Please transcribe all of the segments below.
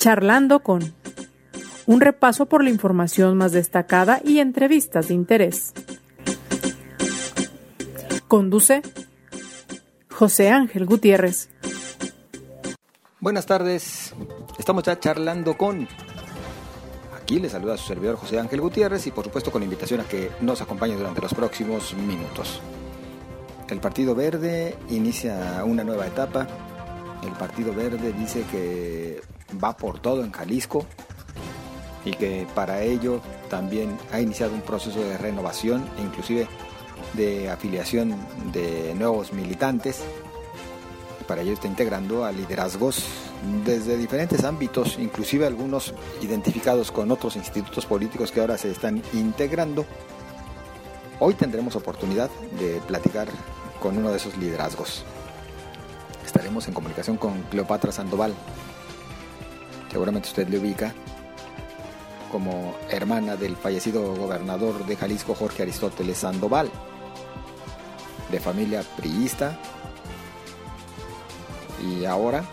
Charlando con un repaso por la información más destacada y entrevistas de interés. Conduce José Ángel Gutiérrez. Buenas tardes, estamos ya charlando con... Aquí le saluda su servidor José Ángel Gutiérrez y por supuesto con invitación a que nos acompañe durante los próximos minutos. El Partido Verde inicia una nueva etapa. El Partido Verde dice que va por todo en Jalisco y que para ello también ha iniciado un proceso de renovación e inclusive de afiliación de nuevos militantes. Para ello está integrando a liderazgos desde diferentes ámbitos, inclusive algunos identificados con otros institutos políticos que ahora se están integrando. Hoy tendremos oportunidad de platicar con uno de esos liderazgos. Estaremos en comunicación con Cleopatra Sandoval. Seguramente usted le ubica como hermana del fallecido gobernador de Jalisco Jorge Aristóteles Sandoval, de familia priista, y ahora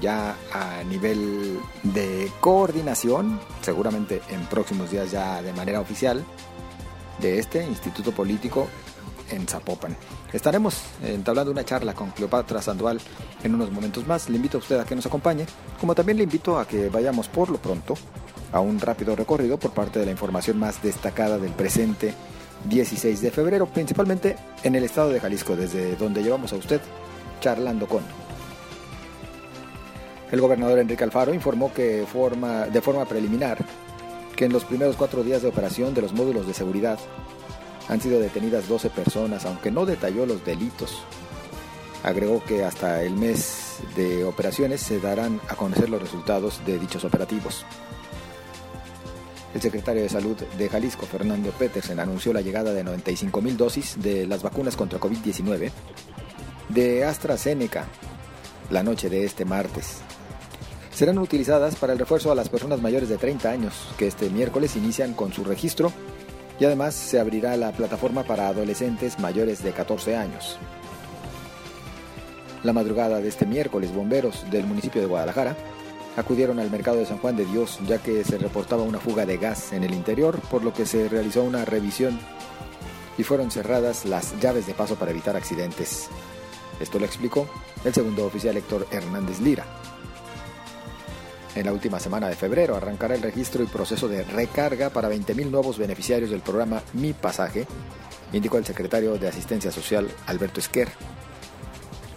ya a nivel de coordinación, seguramente en próximos días ya de manera oficial, de este instituto político en Zapopan. Estaremos entablando una charla con Cleopatra Sandoval en unos momentos más. Le invito a usted a que nos acompañe, como también le invito a que vayamos por lo pronto a un rápido recorrido por parte de la información más destacada del presente 16 de febrero, principalmente en el estado de Jalisco, desde donde llevamos a usted charlando con. El gobernador Enrique Alfaro informó que forma, de forma preliminar que en los primeros cuatro días de operación de los módulos de seguridad han sido detenidas 12 personas, aunque no detalló los delitos. Agregó que hasta el mes de operaciones se darán a conocer los resultados de dichos operativos. El secretario de Salud de Jalisco, Fernando Petersen, anunció la llegada de 95 mil dosis de las vacunas contra COVID-19 de AstraZeneca la noche de este martes. Serán utilizadas para el refuerzo a las personas mayores de 30 años, que este miércoles inician con su registro y además se abrirá la plataforma para adolescentes mayores de 14 años. La madrugada de este miércoles, bomberos del municipio de Guadalajara acudieron al mercado de San Juan de Dios ya que se reportaba una fuga de gas en el interior, por lo que se realizó una revisión y fueron cerradas las llaves de paso para evitar accidentes. Esto lo explicó el segundo oficial Héctor Hernández Lira. En la última semana de febrero arrancará el registro y proceso de recarga para 20.000 nuevos beneficiarios del programa Mi Pasaje, indicó el secretario de Asistencia Social Alberto Esquer,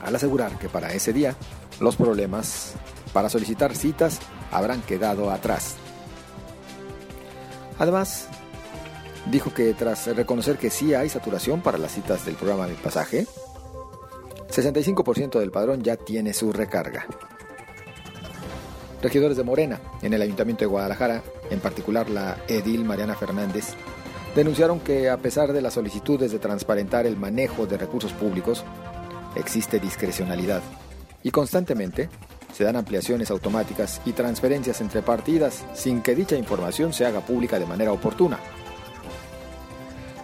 al asegurar que para ese día los problemas para solicitar citas habrán quedado atrás. Además, dijo que tras reconocer que sí hay saturación para las citas del programa Mi Pasaje, 65% del padrón ya tiene su recarga. Regidores de Morena en el Ayuntamiento de Guadalajara, en particular la edil Mariana Fernández, denunciaron que a pesar de las solicitudes de transparentar el manejo de recursos públicos, existe discrecionalidad y constantemente se dan ampliaciones automáticas y transferencias entre partidas sin que dicha información se haga pública de manera oportuna.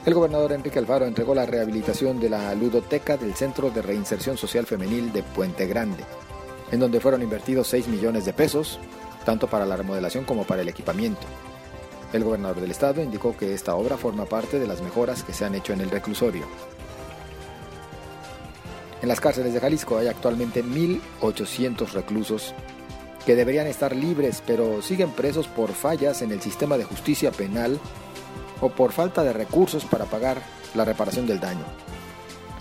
El gobernador Enrique Alfaro entregó la rehabilitación de la ludoteca del Centro de Reinserción Social Femenil de Puente Grande, en donde fueron invertidos 6 millones de pesos, tanto para la remodelación como para el equipamiento. El gobernador del estado indicó que esta obra forma parte de las mejoras que se han hecho en el reclusorio. En las cárceles de Jalisco hay actualmente 1.800 reclusos que deberían estar libres, pero siguen presos por fallas en el sistema de justicia penal o por falta de recursos para pagar la reparación del daño.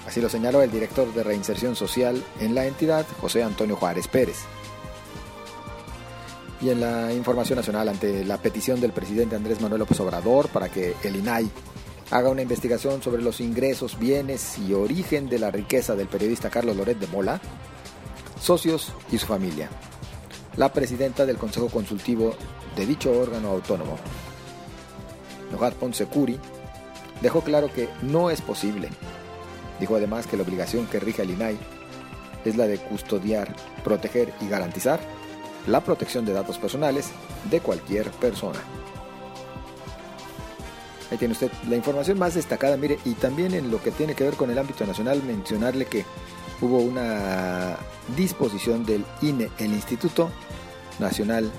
Así lo señaló el director de Reinserción Social en la entidad, José Antonio Juárez Pérez. Y en la información nacional, ante la petición del presidente Andrés Manuel López Obrador para que el INAI haga una investigación sobre los ingresos, bienes y origen de la riqueza del periodista Carlos Loret de Mola, socios y su familia. La presidenta del Consejo Consultivo de dicho órgano autónomo, Nohat Ponce Curi, dejó claro que no es posible Dijo además que la obligación que rige al INAI es la de custodiar, proteger y garantizar la protección de datos personales de cualquier persona. Ahí tiene usted la información más destacada, mire, y también en lo que tiene que ver con el ámbito nacional, mencionarle que hubo una disposición del INE, el Instituto Nacional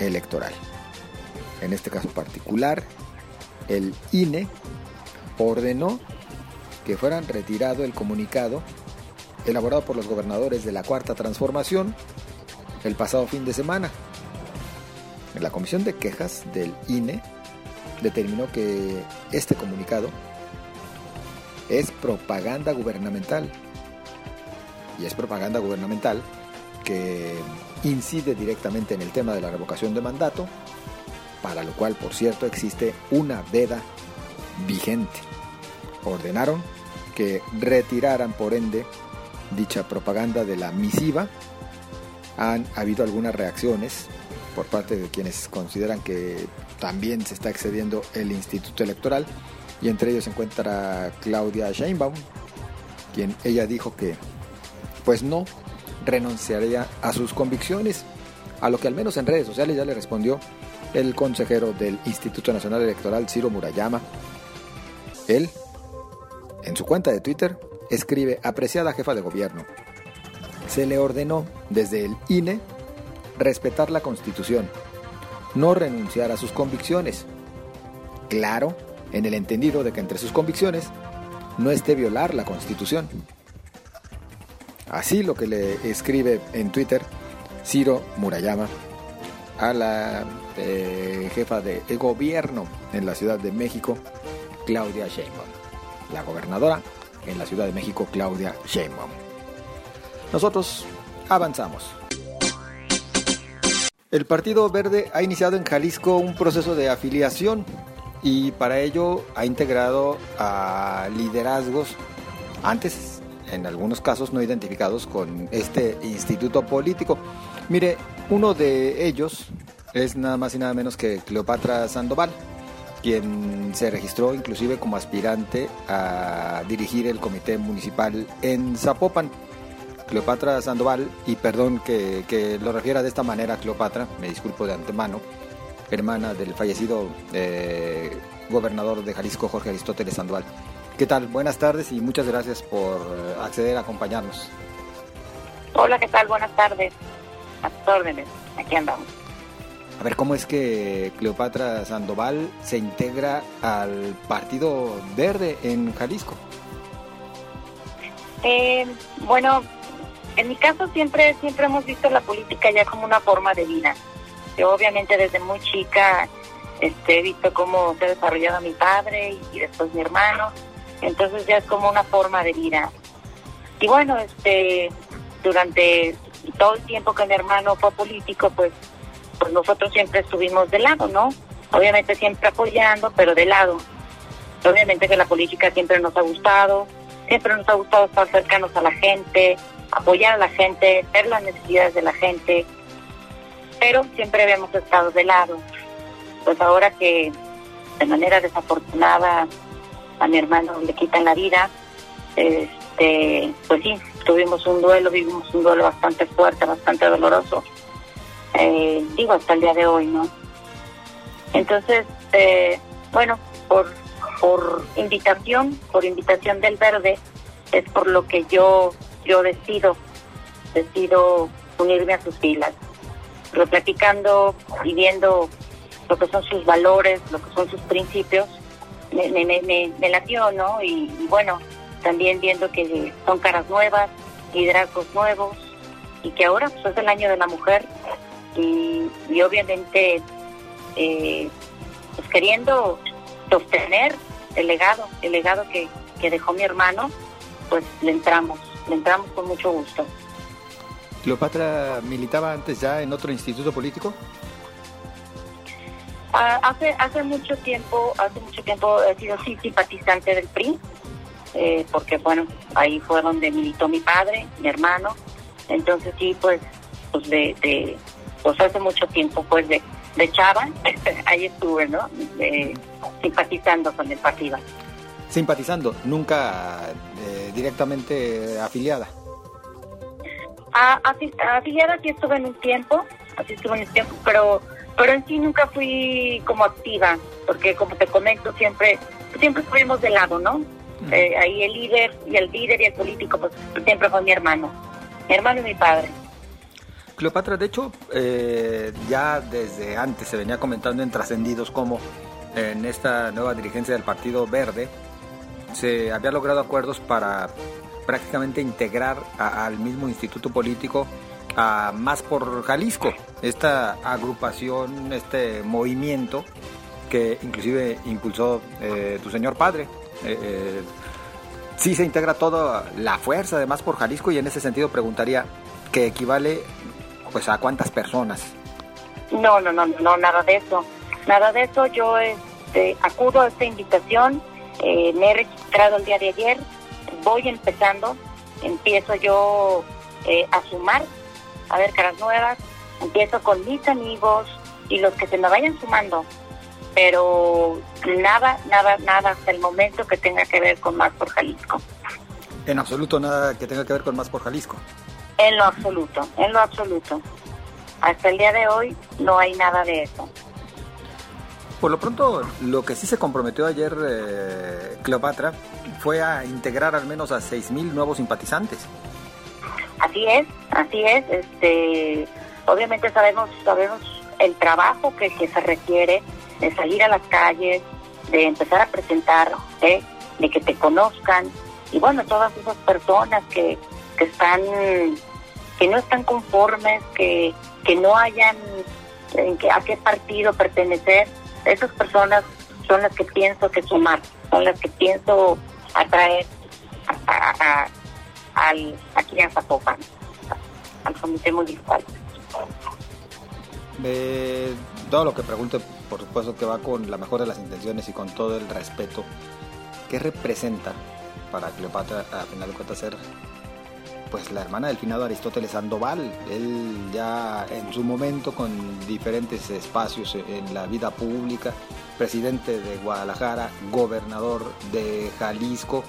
Electoral. En este caso particular, el INE ordenó que fueran retirado el comunicado elaborado por los gobernadores de la Cuarta Transformación el pasado fin de semana. La Comisión de Quejas del INE determinó que este comunicado es propaganda gubernamental. Y es propaganda gubernamental que incide directamente en el tema de la revocación de mandato, para lo cual, por cierto, existe una veda vigente. Ordenaron que retiraran, por ende, dicha propaganda de la misiva. Han habido algunas reacciones por parte de quienes consideran que también se está excediendo el Instituto Electoral y entre ellos se encuentra Claudia Sheinbaum, quien ella dijo que pues no renunciaría a sus convicciones, a lo que al menos en redes sociales ya le respondió el consejero del Instituto Nacional Electoral, Ciro Murayama. Él, en su cuenta de Twitter, escribe, apreciada jefa de gobierno, se le ordenó desde el INE respetar la Constitución, no renunciar a sus convicciones. Claro, en el entendido de que entre sus convicciones no esté violar la Constitución. Así lo que le escribe en Twitter Ciro Murayama a la eh, jefa de gobierno en la Ciudad de México, Claudia Sheinbaum. La gobernadora en la Ciudad de México, Claudia Sheinbaum. Nosotros avanzamos. El Partido Verde ha iniciado en Jalisco un proceso de afiliación y para ello ha integrado a liderazgos antes, en algunos casos no identificados con este instituto político. Mire, uno de ellos es nada más y nada menos que Cleopatra Sandoval, quien se registró inclusive como aspirante a dirigir el comité municipal en Zapopan. Cleopatra Sandoval, y perdón que, lo refiera de esta manera Cleopatra, me disculpo de antemano, hermana del fallecido eh, gobernador de Jalisco, Jorge Aristóteles Sandoval. ¿Qué tal? Buenas tardes y muchas gracias por acceder a acompañarnos. Hola, ¿qué tal? Buenas tardes. A tus órdenes. Aquí andamos. A ver, ¿cómo es que Cleopatra Sandoval se integra al Partido Verde en Jalisco? Eh, bueno, en mi caso siempre siempre hemos visto la política ya como una forma de vida. Yo obviamente desde muy chica este, he visto cómo se ha desarrollado mi padre y, después mi hermano, entonces ya es como una forma de vida. Y bueno, este durante todo el tiempo que mi hermano fue político, pues, pues nosotros siempre estuvimos de lado, ¿no? Obviamente siempre apoyando, pero de lado. Obviamente que la política siempre nos ha gustado, siempre nos ha gustado estar cercanos a la gente, apoyar a la gente, ver las necesidades de la gente, pero siempre habíamos estado de lado. Pues ahora que de manera desafortunada a mi hermano le quitan la vida, este, pues sí, tuvimos un duelo, vivimos un duelo bastante fuerte, bastante doloroso, eh, digo hasta el día de hoy, ¿no? Entonces, eh, bueno, por, por invitación, por invitación del verde, es por lo que yo, yo decido, decido unirme a sus filas pero platicando y viendo lo que son sus valores, lo que son sus principios, me, me, me, me latió, ¿no? Y, bueno, también viendo que son caras nuevas, liderazgos nuevos, y que ahora pues, es el año de la mujer, y, obviamente eh, pues queriendo sostener el legado, el legado que, que dejó mi hermano, pues le entramos, le entramos con mucho gusto. ¿Cleopatra militaba antes ya en otro instituto político? Ah, hace hace mucho tiempo, hace mucho tiempo he sido sí simpatizante del PRI, eh, porque bueno, ahí fue donde militó mi padre, mi hermano, entonces sí, pues, pues de, pues hace mucho tiempo, pues de, de chava, ahí estuve, ¿no? simpatizando con el partido. Simpatizando, nunca eh, directamente afiliada. A, afiliada sí estuve en un tiempo, así estuve en un tiempo, pero pero en sí nunca fui como activa, porque como te comento, siempre siempre estuvimos de lado, ¿no? Eh, ahí el líder y el líder y el político, pues siempre fue mi hermano, mi hermano y mi padre. Cleopatra, de hecho, eh, ya desde antes se venía comentando en trascendidos como en esta nueva dirigencia del Partido Verde se había logrado acuerdos para prácticamente integrar al mismo instituto político a Más por Jalisco, esta agrupación, este movimiento que inclusive impulsó eh, tu señor padre. Eh, sí se integra toda la fuerza de Más por Jalisco y en ese sentido preguntaría que equivale pues a cuántas personas. No, no, no, no, nada de eso. Nada de eso. Yo este, acudo a esta invitación. me he registrado el día de ayer. Voy empezando. Empiezo yo a sumar a ver caras nuevas, empiezo con mis amigos y los que se me vayan sumando, pero nada, nada, nada hasta el momento que tenga que ver con Más por Jalisco. En absoluto nada que tenga que ver con Más por Jalisco. En lo absoluto, en lo absoluto. Hasta el día de hoy no hay nada de eso. Por lo pronto, lo que sí se comprometió ayer eh, Cleopatra fue a integrar al menos a 6.000 nuevos simpatizantes. Así es, así es. Este, obviamente sabemos, sabemos el trabajo que, se requiere de salir a las calles, de empezar a presentar, ¿eh? de que te conozcan y bueno, todas esas personas que, que están, que no están conformes, que, que no hayan en que, a qué partido pertenecer, esas personas son las que pienso que sumar, son las que pienso atraer a, al, aquí en Zapopan, al comité municipal. De todo lo que pregunte, por supuesto que va con la mejor de las intenciones y con todo el respeto, ¿qué representa para Cleopatra, a final de cuentas, ser pues la hermana del finado Aristóteles Sandoval. Él ya en su momento con diferentes espacios en la vida pública, presidente de Guadalajara, gobernador de Jalisco,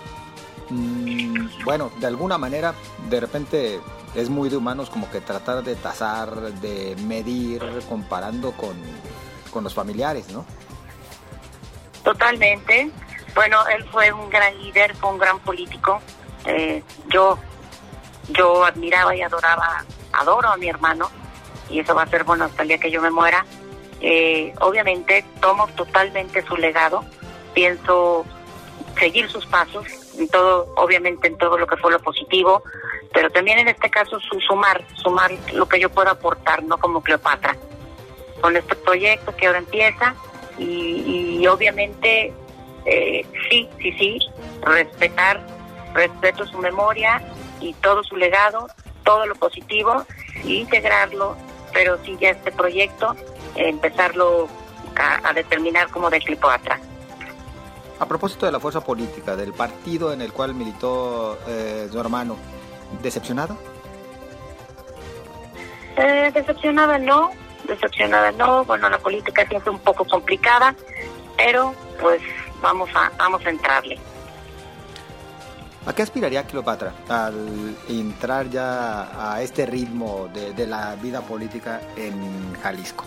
Mm, bueno, de alguna manera, de repente es muy de humanos como que tratar de tasar, de medir, comparando con, los familiares, ¿no? Totalmente. Bueno, él fue un gran líder, fue un gran político. Eh, yo, yo admiraba y adoraba, adoro a mi hermano, y eso va a ser bueno hasta el día que yo me muera. Eh, obviamente tomo totalmente su legado, pienso seguir sus pasos, en todo, obviamente en todo lo que fue lo positivo, pero también en este caso su, sumar, sumar lo que yo puedo aportar, no como Cleopatra, con este proyecto que ahora empieza y, obviamente eh, sí, sí, sí, respetar, respeto su memoria y todo su legado, todo lo positivo, e integrarlo, pero sí ya este proyecto, empezarlo a, a determinar como de Cleopatra. A propósito de la fuerza política, del partido en el cual militó eh, su hermano, ¿decepcionada? Eh, decepcionada no, decepcionada no. Bueno, la política siempre un poco complicada, pero pues vamos a, vamos a entrarle. ¿A qué aspiraría Cleopatra al entrar ya a este ritmo de, la vida política en Jalisco?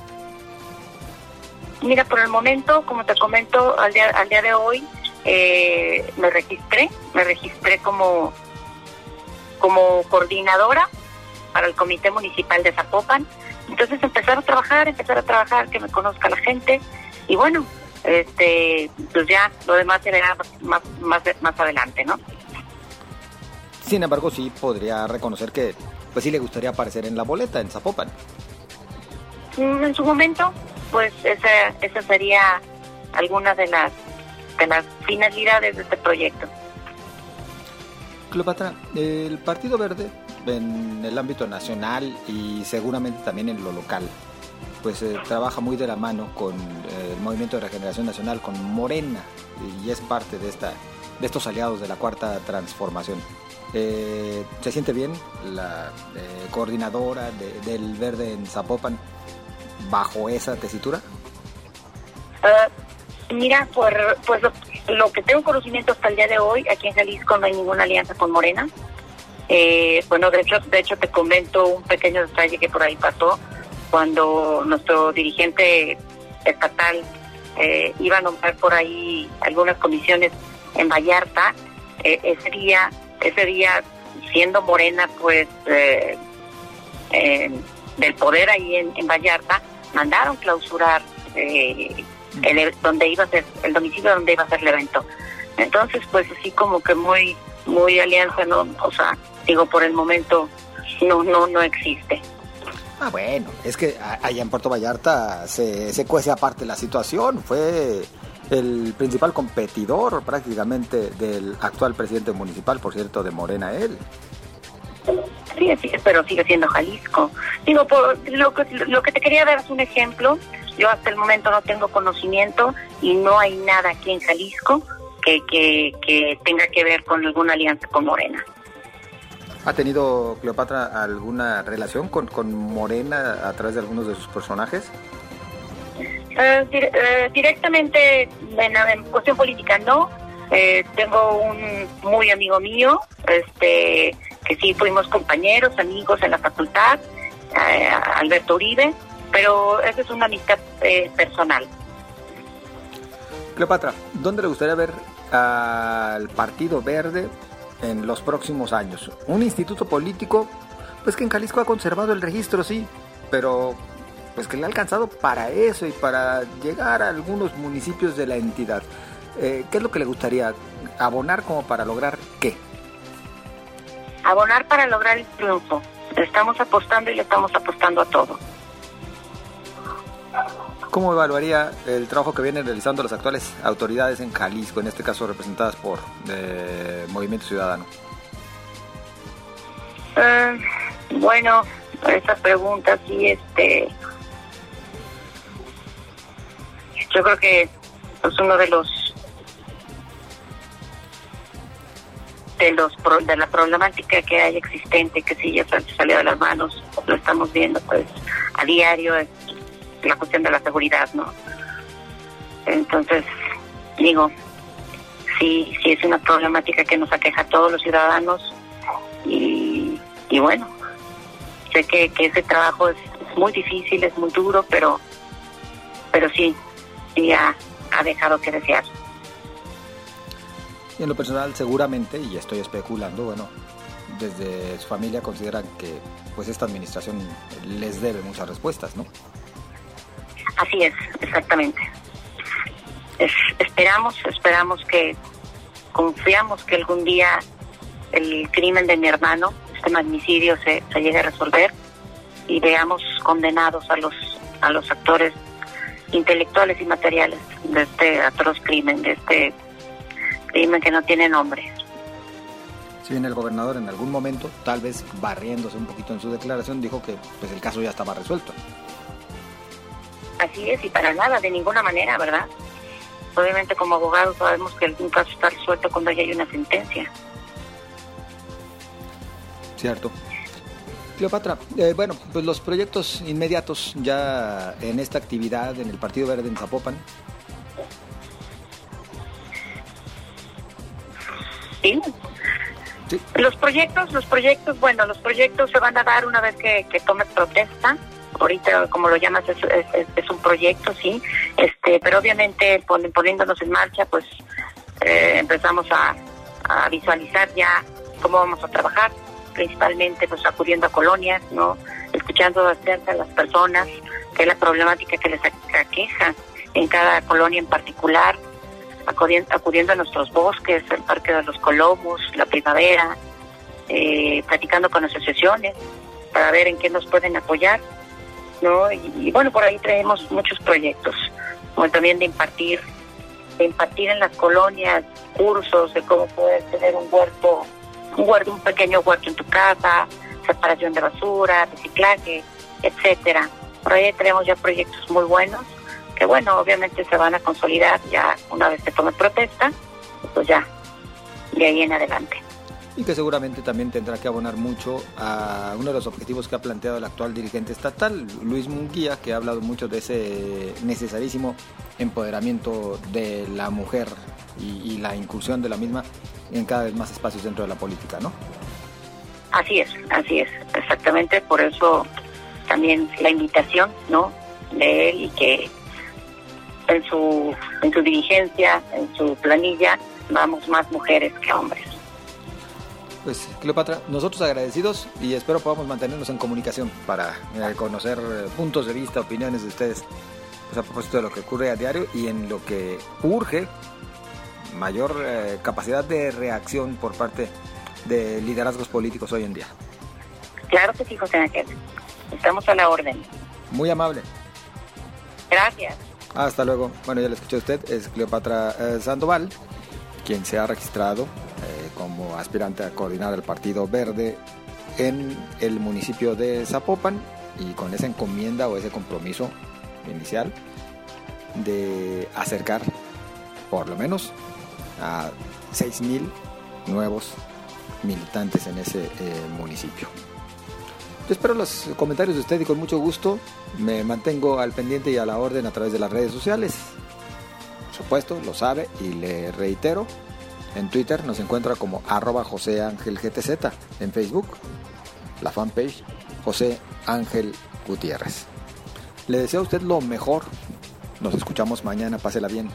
Mira, por el momento, como te comento, al día, al día de hoy eh, me registré, me registré como, como coordinadora para el Comité Municipal de Zapopan. Entonces empezar a trabajar, empezar a trabajar, que me conozca la gente y bueno, este, pues ya lo demás se verá más, más, más adelante, ¿no? Sin embargo, sí podría reconocer que pues sí le gustaría aparecer en la boleta en Zapopan. Mm, en su momento, pues esa, esa sería alguna de las, de las finalidades de este proyecto. Cleopatra, el Partido Verde en el ámbito nacional y seguramente también en lo local, pues eh, trabaja muy de la mano con eh, el Movimiento de Regeneración Nacional, con Morena, y es parte de, esta, de estos aliados de la Cuarta Transformación. Eh, ¿Se siente bien la coordinadora del Verde en Zapopan? bajo esa tesitura? Uh, mira, por, pues lo, que tengo conocimiento hasta el día de hoy, aquí en Jalisco no hay ninguna alianza con Morena. Eh, bueno, de hecho, de hecho te comento un pequeño detalle que por ahí pasó cuando nuestro dirigente estatal eh, iba a nombrar por ahí algunas comisiones en Vallarta. Eh, ese día, ese día siendo Morena, pues del poder ahí en, Vallarta mandaron clausurar eh, el, donde iba a ser el domicilio donde iba a ser el evento. Entonces, pues así como que muy muy alianza, no, o sea, digo por el momento no no no existe. Ah, bueno, es que allá en Puerto Vallarta se, se cuece aparte la situación. Fue el principal competidor prácticamente del actual presidente municipal, por cierto, de Morena él. Sí, sí, pero sigue siendo Jalisco. Digo, por, lo, que, lo que te quería dar es un ejemplo. Yo hasta el momento no tengo conocimiento y no hay nada aquí en Jalisco que, que, que tenga que ver con alguna alianza con Morena. ¿Ha tenido Cleopatra alguna relación con, con Morena a través de algunos de sus personajes? Eh, eh, directamente en, cuestión política no. Eh, tengo un muy amigo mío, este que sí fuimos compañeros, amigos en la facultad, Alberto Uribe, pero esa es una amistad personal. Cleopatra, ¿dónde le gustaría ver al Partido Verde en los próximos años. Un instituto político, pues que en Jalisco ha conservado el registro, sí, pero pues que le ha alcanzado para eso y para llegar a algunos municipios de la entidad. Eh, ¿Qué es lo que le gustaría abonar como para lograr qué? Abonar para lograr el triunfo. Estamos apostando y le estamos apostando a todo. ¿Cómo evaluaría el trabajo que vienen realizando las actuales autoridades en Jalisco, en este caso representadas por eh, Movimiento Ciudadano? Eh, bueno, esa pregunta sí, este, yo creo que es uno de los de los de la problemática que hay existente que sí ya salió de las manos lo estamos viendo pues a diario la cuestión de la seguridad, ¿no? Entonces, digo, sí, sí es una problemática que nos aqueja a todos los ciudadanos y, y bueno, sé que, que ese trabajo es, muy difícil, es muy duro, pero, pero sí, sí ha, ha dejado que desear. Y en lo personal, seguramente, y estoy especulando, bueno, desde su familia consideran que pues esta administración les debe muchas respuestas, ¿no? Así es, exactamente. esperamos, esperamos que, confiamos que algún día el crimen de mi hermano, este magnicidio, se, se llegue a resolver y veamos condenados a los, a los actores intelectuales y materiales de este atroz crimen, de este crimen que no tiene nombre. Si bien el gobernador en algún momento, tal vez barriéndose un poquito en su declaración, dijo que pues el caso ya estaba resuelto. Así es, y para nada, de ninguna manera, ¿verdad? Obviamente como abogados sabemos que algún caso está resuelto cuando ya hay una sentencia. Cierto. Cleopatra, eh, bueno, pues los proyectos inmediatos ya en esta actividad en el Partido Verde en Zapopan. Sí. sí. Los proyectos, los proyectos, bueno, los proyectos se van a dar una vez que, que tome protesta ahorita como lo llamas es, es, un proyecto sí este pero obviamente poniéndonos en marcha pues eh, empezamos a, visualizar ya cómo vamos a trabajar principalmente pues acudiendo a colonias no escuchando acerca de las personas que es la problemática que les aqueja en cada colonia en particular acudiendo, acudiendo a nuestros bosques el parque de los colomos la primavera eh, platicando con asociaciones para ver en qué nos pueden apoyar ¿no? Y, bueno, por ahí traemos muchos proyectos, como también de impartir, de impartir en las colonias cursos de cómo poder tener un huerto, un huerto, un pequeño huerto en tu casa, separación de basura, reciclaje, etcétera. Por ahí tenemos ya proyectos muy buenos que bueno, obviamente se van a consolidar ya una vez se tome protesta, pues ya, de ahí en adelante y que seguramente también tendrá que abonar mucho a uno de los objetivos que ha planteado el actual dirigente estatal, Luis Munguía, que ha hablado mucho de ese necesarísimo empoderamiento de la mujer y, la incursión de la misma en cada vez más espacios dentro de la política, ¿no? Así es, así es, exactamente, por eso también la invitación, ¿no? De él y que en su, en su dirigencia, en su planilla, vamos más mujeres que hombres. Pues Cleopatra, nosotros agradecidos y espero podamos mantenernos en comunicación para eh, conocer eh, puntos de vista, opiniones de ustedes pues, a propósito de lo que ocurre a diario y en lo que urge mayor eh, capacidad de reacción por parte de liderazgos políticos hoy en día. Claro que sí, José Ángel. Estamos a la orden. Muy amable. Gracias. Hasta luego. Bueno, ya lo escuchó usted, es Cleopatra eh, Sandoval, quien se ha registrado eh, como aspirante a coordinar el Partido Verde en el municipio de Zapopan y con esa encomienda o ese compromiso inicial de acercar por lo menos a 6.000 nuevos militantes en ese eh, municipio. Yo espero los comentarios de usted y con mucho gusto me mantengo al pendiente y a la orden a través de las redes sociales. Por supuesto, lo sabe y le reitero, en Twitter nos encuentra como arroba José Ángel GTZ, en Facebook, la fanpage José Ángel Gutiérrez. Le deseo a usted lo mejor. Nos escuchamos mañana, pásela bien.